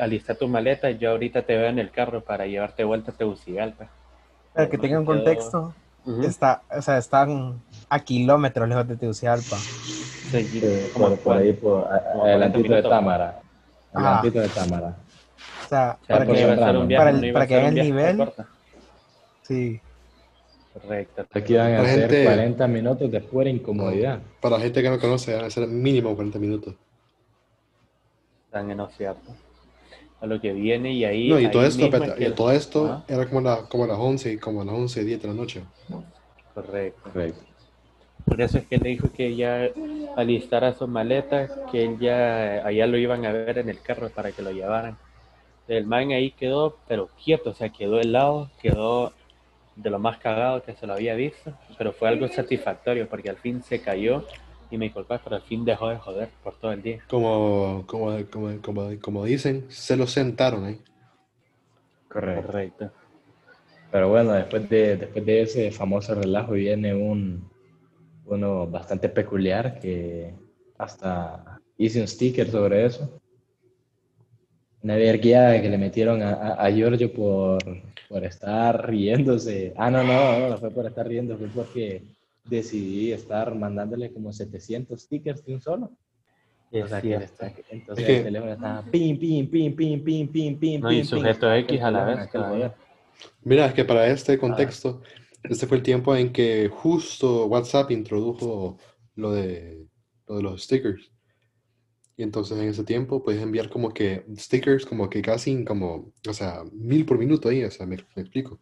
Alista tu maleta, yo ahorita te veo en el carro para llevarte vuelta a Tegucigalpa. Para que tengan contexto, Ujú. está, o sea, están a kilómetros lejos de Tegucigalpa. Sí, Sí, como por, por ahí, por adelantito 40 de. Támara. Ah. Adelantito de Támara. O sea, O sea, para que, para el- para que vean el nivel. sí, Correcto. Aquí van a La ser gente- 40 minutos de pura incomodidad. Para la gente que no conoce, van a ser mínimo 40 minutos. Están en cierto. A lo que viene y ahí. No, y ahí todo esto, es y que- todo esto Ajá, era como, la, como a las 11, como a las 11, 10 de la noche. correcto. Correcto. Por eso es que le dijo que ya alistara su maleta, que él ya allá lo iban a ver en el carro para que lo llevaran. El man ahí quedó, pero quieto, o sea, quedó helado, quedó de lo más cagado que se lo había visto, pero fue algo satisfactorio porque al fin se cayó y me disculpas, pero al fin dejó de joder por todo el día. Como, como, como, como, como dicen, se lo sentaron ahí. Correcto. Correcto. Pero bueno, después de, después de ese famoso relajo viene un, uno bastante peculiar que hasta hice un sticker sobre eso. Una verguía que le metieron a, a, a Giorgio por, por estar riéndose. Ah, no, no, no, no fue por estar riendo, fue porque decidí estar mandándole como 700 stickers de un solo. Es O sea, que cierto. está- entonces el teléfono estaba pim, pim, pim, pim, pim, pim, pim, No, y sujeto pim. X a la vez. Mira, es que para este contexto, este fue el tiempo en que justo WhatsApp introdujo lo de, lo de los stickers. Y entonces en ese tiempo puedes enviar como que stickers como que casi como, o sea, mil por minuto ahí, o sea, me, me explico.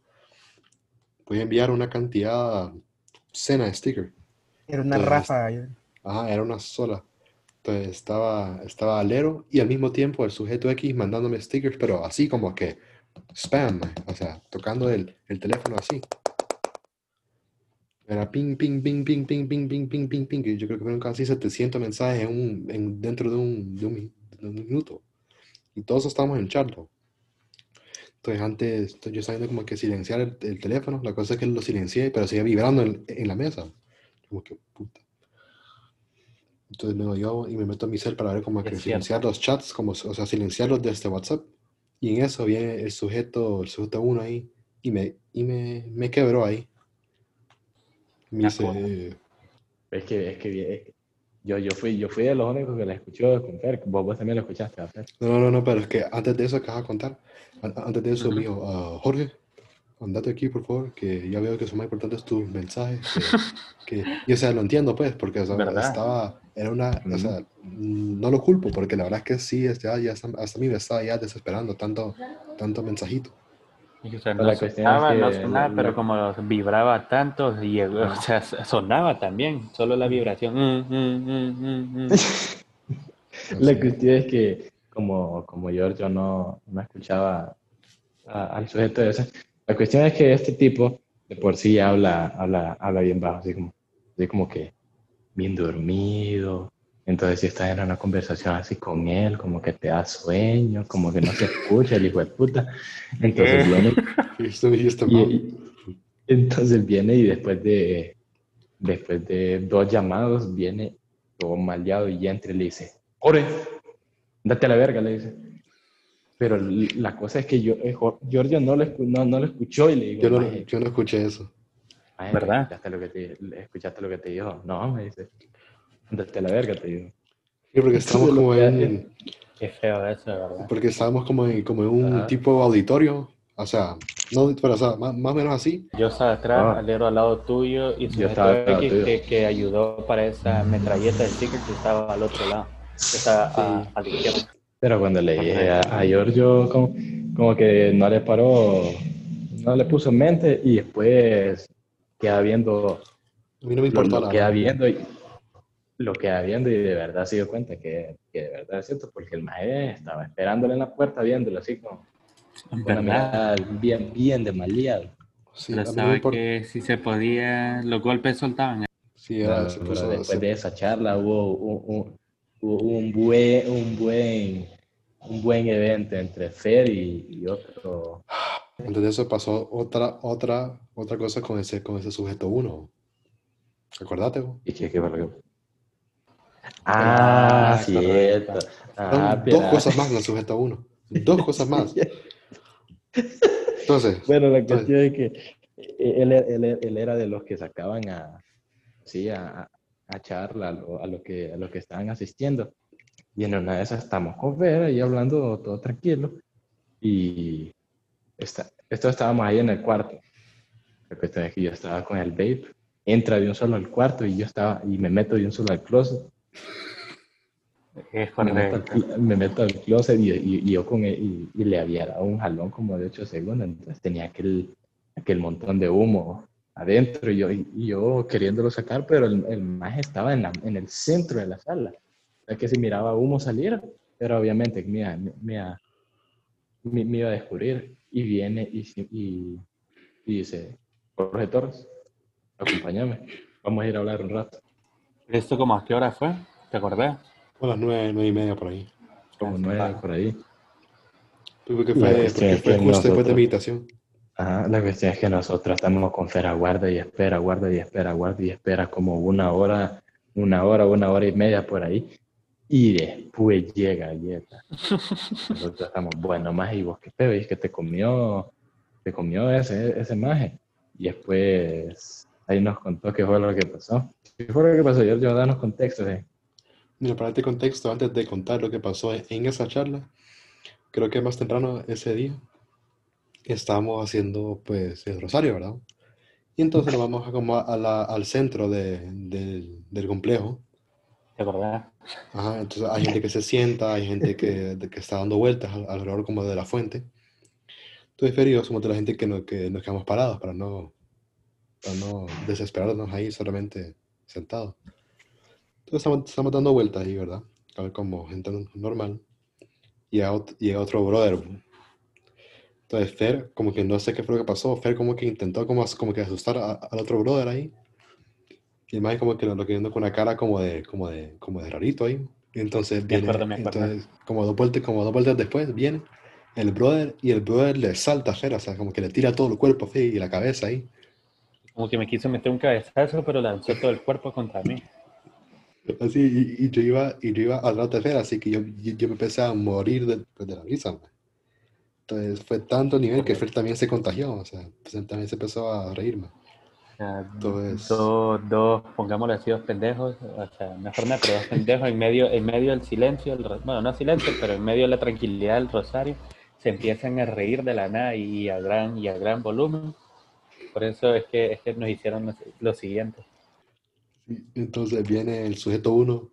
Puedes enviar una cantidad cena de stickers. era una Entonces, yo- Ajá, era una sola. Entonces estaba, estaba Alero y al mismo tiempo el sujeto X mandándome stickers, pero así como que spam, o sea, tocando el, el teléfono así. Era ping, ping, ping, ping, ping, ping, ping, ping, ping, ping. y Yo creo que fueron casi 700 mensajes en un, en- dentro de un, de un, de un minuto. Y todos estábamos en charlo. Entonces antes yo estaba viendo como que silenciar el, el teléfono. La cosa es que lo silencié, pero seguía vibrando en, en la mesa. Como que puta. Entonces me yo y me meto a mi cel para ver como que silenciar los chats, como, o sea, silenciarlos desde WhatsApp. Y en eso viene el sujeto, el sujeto uno ahí, y me, y me, me quebró ahí. Es que, es que, es que yo, yo, fui, yo fui de los únicos que la escuchó con Fer. Vos, vos también lo escuchaste, no, no, no, pero es que antes de eso que vas a contar, an- antes de eso me dijo, "Ah, Jorge, andate aquí por favor, que ya veo que son más importantes tus mensajes. Que, que-". Y o sea, lo entiendo pues, porque o sea, ¿Verdad? estaba, era una, o sea, no lo culpo, porque la verdad es que sí, es ya, ya hasta, hasta a mí me estaba ya desesperando tanto, tanto mensajito. Y, o sea, no la cuestión es sonaba, no que sonaba, pero como vibraba tanto, llegó, o sea, sonaba también, solo la vibración. mm, mm, mm, mm, mm. La cuestión es que, como, como Giorgio no, no escuchaba a- al sujeto ese, la cuestión es que este tipo de por sí habla, habla, habla bien bajo, así como, así como que bien dormido. Entonces, si estás en una conversación así con él, como que te da sueño, como que no se escucha el hijo de puta. Entonces, Y "Mam". y- entonces viene y después de, después de dos llamados, viene todo maleado y entra y le dice, ¡Ore! Date a la verga, le dice. Pero la cosa es que yo, eh, Giorgio no lo, escu- no, no lo escuchó y le digo, yo no, "Maje, yo no escuché eso. ¿Verdad? ¿escuchaste lo, que te, ¿Escuchaste lo que te dijo? No, me dice, a la verga, te digo. Sí, porque estábamos Eso es lo como en, Qué feo eso, de verdad. porque estábamos como en, como en un Ajá. tipo auditorio, o sea, no, pero o sea, más, más o menos así. Yo estaba atrás, Ah. Alero al lado tuyo y al lado X que, que ayudó para esa metralleta de stickers que estaba al otro lado. Estaba a, a la izquierda. Pero cuando le dije a, a Giorgio, como, como que no le paró, no le puso en mente y después queda viendo A mí no me lo, importó lo nada. queda viendo y lo queda viendo y de verdad se dio cuenta que, que de verdad es cierto porque el maestro estaba esperándole en la puerta viéndolo así como En verdad. bien, bien de maleado. Sí, Pero sabe importa. que si se podía, los golpes soltaban. Sí, era, Pero- pero después de esa charla hubo un, un- hubo un buen, un buen, un buen evento entre Fer y, y otro. Antes de eso pasó otra, otra, otra cosa con ese, con ese sujeto uno. Acordate, vos? ¿Y qué, qué que- Ah, Ah, cierto. Ah, dos cosas más en el sujeto uno. Dos cosas más. Entonces, Bueno, la Entonces- cuestión es que él, él- él era de los que sacaban a, sí, a, a charla a, lo- a lo que, a los que estaban asistiendo. Y en una de esas estamos con Vera y hablando todo tranquilo. Y está, esto estábamos ahí en el cuarto. La cuestión es que yo estaba con el vape. Entra de un solo al cuarto y yo estaba, y me meto de un solo al closet. Es Me meto, al, correcto. me meto al closet y, y- y yo con él- y, y le había dado un jalón como de 8 segundos, entonces tenía aquel, aquel montón de humo adentro y yo, yo queriéndolo sacar, pero el, el maje estaba en, la- en el centro de la sala. O sea que si miraba humo salir, pero obviamente me, iba- me, me iba- a descubrir y viene y dice, Jorge Torres, acompáñame, vamos a ir a hablar un rato. ¿Esto como a qué hora fue? ¿Te acordás? a las nueve, nueve y media por ahí. Como nueve por ahí. Porque fue, porque es fue que justo después de nosotros- meditación. Ajá, la cuestión es que nosotros estamos con Fera guarda y espera, guarda y espera, guarda y espera como una hora, una hora, una hora y media por ahí. Y después llega Yeta. Nosotros estamos, bueno, más y vos qué y es que te comió, te comió ese, ese maje. Y después ahí nos contó qué fue lo que pasó. ¿Qué fue lo que pasó? Yo, yo danos contexto. eh. Mira, para este contexto, antes de contar lo que pasó en esa charla, creo que más temprano ese día, estábamos haciendo pues el rosario, ¿verdad? Y entonces nos vamos a como a la- al centro de- del, del complejo. ¿Te acordás? Ajá, entonces hay gente que se sienta, hay gente que, de- que está dando vueltas al- alrededor como de la fuente. Entonces, Fer y yo somos de la gente que, no, que nos quedamos parados para no, para no desesperarnos ahí solamente sentados. Entonces estamos, estamos dando vueltas ahí, ¿verdad? A ver como gente normal. Y a, ot- y a otro brother. Entonces Fer, como que no sé qué fue lo que pasó. Fer como que intentó como, como que asustar a- al otro brother ahí. Y más como que lo lo viendo con una cara como de, como de, como de rarito ahí. Y entonces viene, acuerdo, me acuerdo. entonces como dos vueltas, como dos vueltas después viene el brother y el brother le salta a Fer, o sea, como que le tira todo el cuerpo así, y la cabeza ahí. Como que me quiso meter un cabezazo, pero lanzó todo el cuerpo contra mí. Así, y, y yo iba, y yo iba rato de Fer, así que yo, yo, yo me empecé a morir de, pues, de la risa. man. Entonces fue tanto nivel que Fer también se contagió, o sea, pues, también se empezó a reír. man. O sea, Entonces- dos, dos, pongámoslo así, dos pendejos, o sea, mejor no, pero dos pendejos en medio, en medio del silencio, el bueno, no silencio, pero en medio de la tranquilidad del rosario, se empiezan a reír de la nada y a gran, y a gran volumen. Por eso es que, es nos hicieron lo, siguiente. Entonces viene el sujeto uno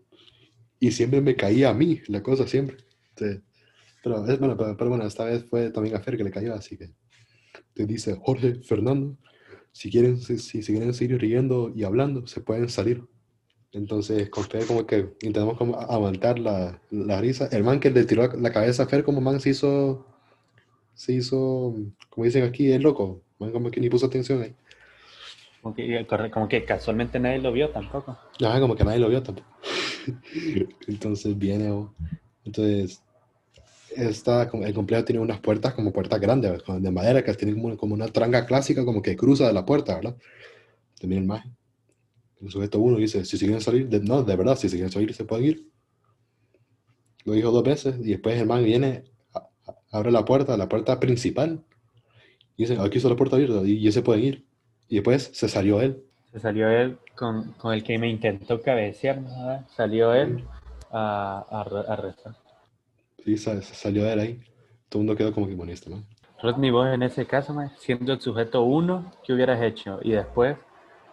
y siempre me caía a mí, la cosa siempre. Pero, es, bueno, pero, bueno, esta vez fue también a Fer que le cayó, así que te dice Jorge, Fernando, si quieren, si, quieren seguir riendo y hablando, se pueden salir. Entonces con Fer como que intentamos como aguantar la, la risa. El man que le tiró la cabeza a Fer como man se hizo, se hizo, como dicen aquí, es loco. Man como que ni puso atención ahí. Como que, como que casualmente nadie lo vio tampoco. Ajá, como que nadie lo vio tampoco. Entonces viene, oh, entonces, esta, el complejo tiene unas puertas como puertas grandes, de madera, que tienen como, como una tranga clásica, como que cruza de la puerta, ¿verdad? También el maje. El sujeto uno dice, si se quieren salir, de- no, de verdad, si se quieren salir, se pueden ir. Lo dijo dos veces, y después el man viene, abre la puerta, la puerta principal, y dice, aquí está la puerta abierta, y ya se pueden ir. Y después se salió él. Se salió él con, con el que me intentó cabecear, ¿no? salió él a, a, a rezar. Sí, sa- salió él ahí. Todo el mundo quedó como que este, man. Rodney, vos en ese caso, mae, siendo el sujeto uno, ¿qué hubieras hecho? Y después,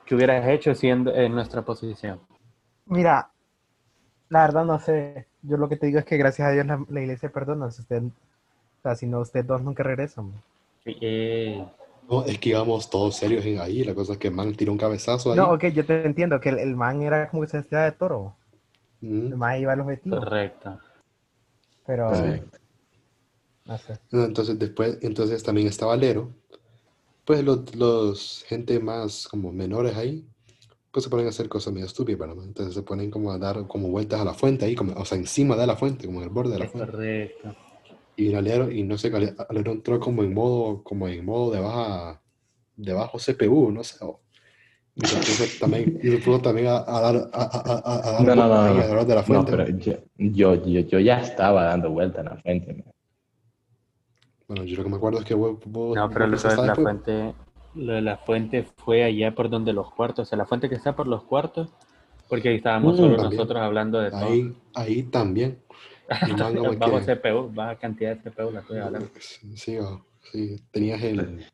¿qué hubieras hecho siendo en nuestra posición? Mira, la verdad no sé. Yo lo que te digo es que gracias a Dios la, la iglesia perdona. Si usted, o sea, si no, ustedes dos nunca regresan. Eh, No, es que íbamos todos serios en ahí. La cosa es que man tiró un cabezazo ahí. No, ok, yo te entiendo que el, el man era como que se vestía de toro. Mm. El man iba al objetivo. correcto. Pero, Correcto. No sé. No, Entonces después, entonces también estaba Lero. Pues los, los gente más como menores ahí, pues se ponen a hacer cosas medio estúpidas, ¿verdad? Entonces se ponen como a dar como vueltas a la fuente ahí, como, o sea, encima de la fuente, como en el borde de la Es fuente. correcto. Y Alero, y no sé, Ale- Alero entró como en modo, como en modo de baja, de bajo CPU, no sé. o- y se también, y se también a, a dar, a, a, a, a dar No, no, no, no. de la No, fuente. pero yo, yo, yo, yo ya estaba dando vuelta en la fuente. man. Bueno, yo lo que me acuerdo es que vos, vos, No, pero lo de la después. fuente, lo de la fuente fue allá por donde los cuartos, o sea, la fuente que está por los cuartos, porque ahí estábamos Mm, solo también. nosotros hablando de todo. Ahí, ahí también. El man como bajo que- CPU, baja cantidad de CPU la estoy hablando. Sí, o- sí, tenías el,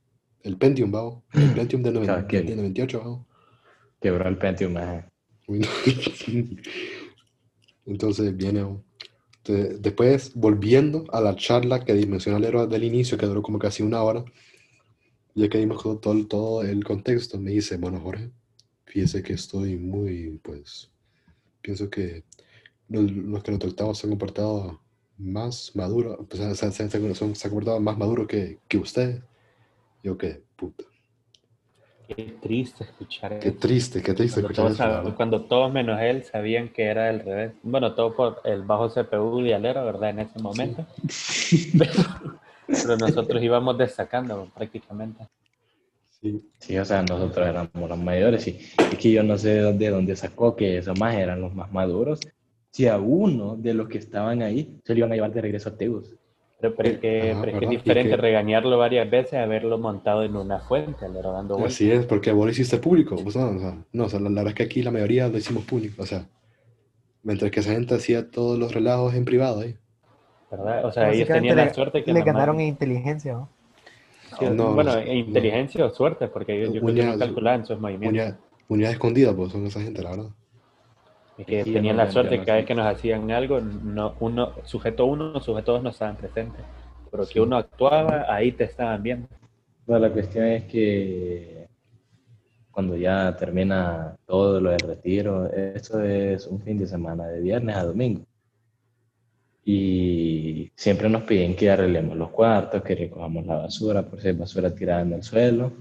el Pentium, ¿vao? El Pentium de, noven- Claro, que- de 98, ¿vao? Quebró el Pentium. no. Entonces viene. después, volviendo a la charla que mencioné al héroe del inicio, que duró como casi una hora, ya que dimos todo, todo el contexto, me dice, bueno, Jorge, fíjese que estoy muy, pues, pienso que los, los que nos tratamos se han comportado más maduros, pues, se, se- se- se- son- se han comportado más maduros que, que usted. Yo, qué puta. Qué triste escuchar Qué eso. triste, qué triste Cuando escuchar todos, eso, cuando todos menos él sabían que era al revés. Bueno, todo por el bajo CPU de Alero, ¿verdad? En ese momento. Pero nosotros íbamos destacando prácticamente. Sí. Sí, o sea, nosotros éramos los mayores y es que yo no sé de dónde, dónde sacó que esos más eran los más maduros. Si a uno de los que estaban ahí se lo iban a llevar de regreso a Tegus. Pero, pero es que, Ajá, pero es que es diferente que- regañarlo varias veces a haberlo montado en una fuente, Alero dando vueltas. Así es, porque vos lo hiciste público. no, o sea, no, o sea, la, la verdad es que aquí la mayoría lo hicimos público. O sea, mientras que esa gente hacía todos los relajos en privado ahí. ¿verdad? O sea, ellos tenían la le- suerte que Le nomás- ganaron en inteligencia, ¿no? Sí, No, bueno, no. inteligencia o suerte, porque yo, yo creo que no calculaban sus movimientos. Unidad, unidad escondida, pues son esa gente, la verdad. Y que Sí, tenían no, la suerte no que cada vez que nos hacían algo, no, uno, sujeto uno, sujeto dos no estaban presentes. Pero Sí. que uno actuaba, ahí te estaban viendo. Bueno, la cuestión es que cuando ya termina todo lo del retiro, esto es un fin de semana, de viernes a domingo. Y siempre nos piden que arreglemos los cuartos, que recojamos la basura, por si hay basura tirada en el suelo.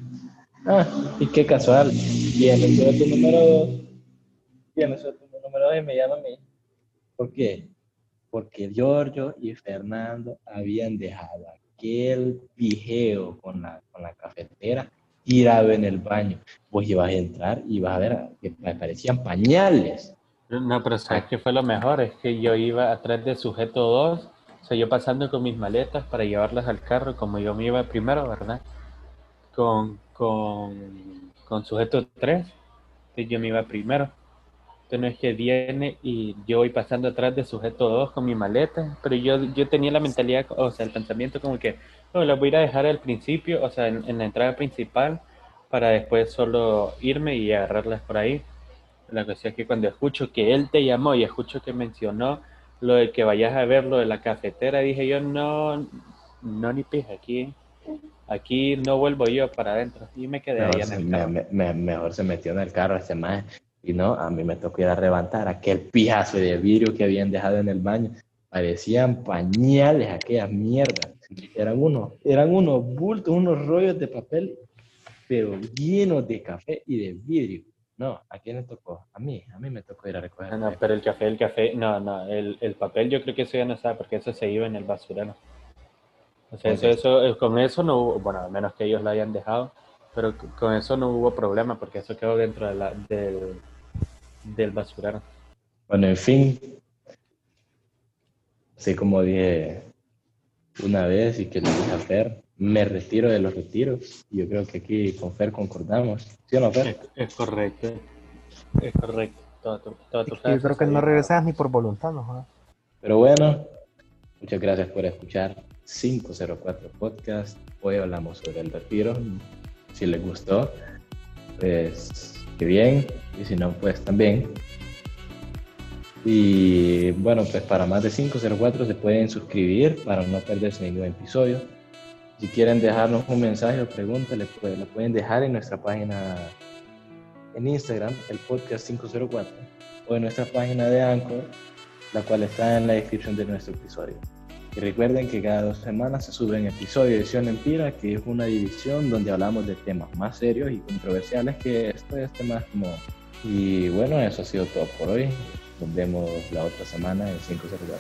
Ah, y qué casual, viene el sujeto número dos, viene el me llama a mí. ¿Por qué? Porque Giorgio y Fernando habían dejado aquel pijeo con la, con la cafetera tirado en el baño. Vos ibas a entrar y vas a ver que pa- parecían pañales. No, pero ¿sabes qué fue lo mejor? Es que yo iba atrás de sujeto 2, o sea, yo pasando con mis maletas para llevarlas al carro, como yo me iba primero, ¿verdad? Con, con, con sujeto 3, que yo me iba primero. No es que viene y yo voy pasando atrás de sujeto 2 con mi maleta, pero yo, yo tenía la mentalidad, o sea, el pensamiento como que, no, las voy a ir a dejar al principio, o sea, en, en la entrada principal, para después solo irme y agarrarlas por ahí. La cuestión es que cuando escucho que él te llamó y escucho que mencionó lo de que vayas a ver lo de la cafetera, dije yo, no, no ni pija, aquí, aquí no vuelvo yo para adentro. Y me quedé ahí en el carro. me- me- mejor se metió en el carro este más y no, a mí me tocó ir a levantar aquel pijazo de vidrio que habían dejado en el baño. Parecían pañales aquellas mierdas. Eran unos, eran unos bultos, unos rollos de papel, pero llenos de café y de vidrio. No, ¿a quién le tocó? A mí, a mí me tocó ir a recoger. No, no, pero el café, el café, no, no, el, el papel yo creo que eso ya no está, porque eso se iba en el basurero. O sea, eso, eso, eh, con eso no hubo, bueno, a menos que ellos lo hayan dejado, pero con eso no hubo problema, porque eso quedó dentro de la, del, del basurero. Bueno, en fin, así como dije una vez y que le dije a Fer, me retiro de los retiros. Yo creo que aquí con Fer concordamos. ¿Sí o no, Fer? Es, es correcto, es correcto. Toda tu, toda tu yo creo que no regresas ni por voluntad, ¿no? Pero bueno, muchas gracias por escuchar 504 Podcast. Hoy hablamos sobre el retiro. Si les gustó, pues qué bien. Y si no, pues también. Y bueno, pues para más de 504 se pueden suscribir para no perderse ningún episodio. Si quieren dejarnos un mensaje o pregunta, le pueden, lo pueden dejar en nuestra página en Instagram, el podcast 504, o en nuestra página de Anchor, la cual está en la descripción de nuestro episodio. Y recuerden que cada dos semanas se sube un episodio de Edición Empira, que es una división donde hablamos de temas más serios y controversiales que esto, este más como... Y bueno, eso ha sido todo por hoy. Nos vemos la otra semana en 504.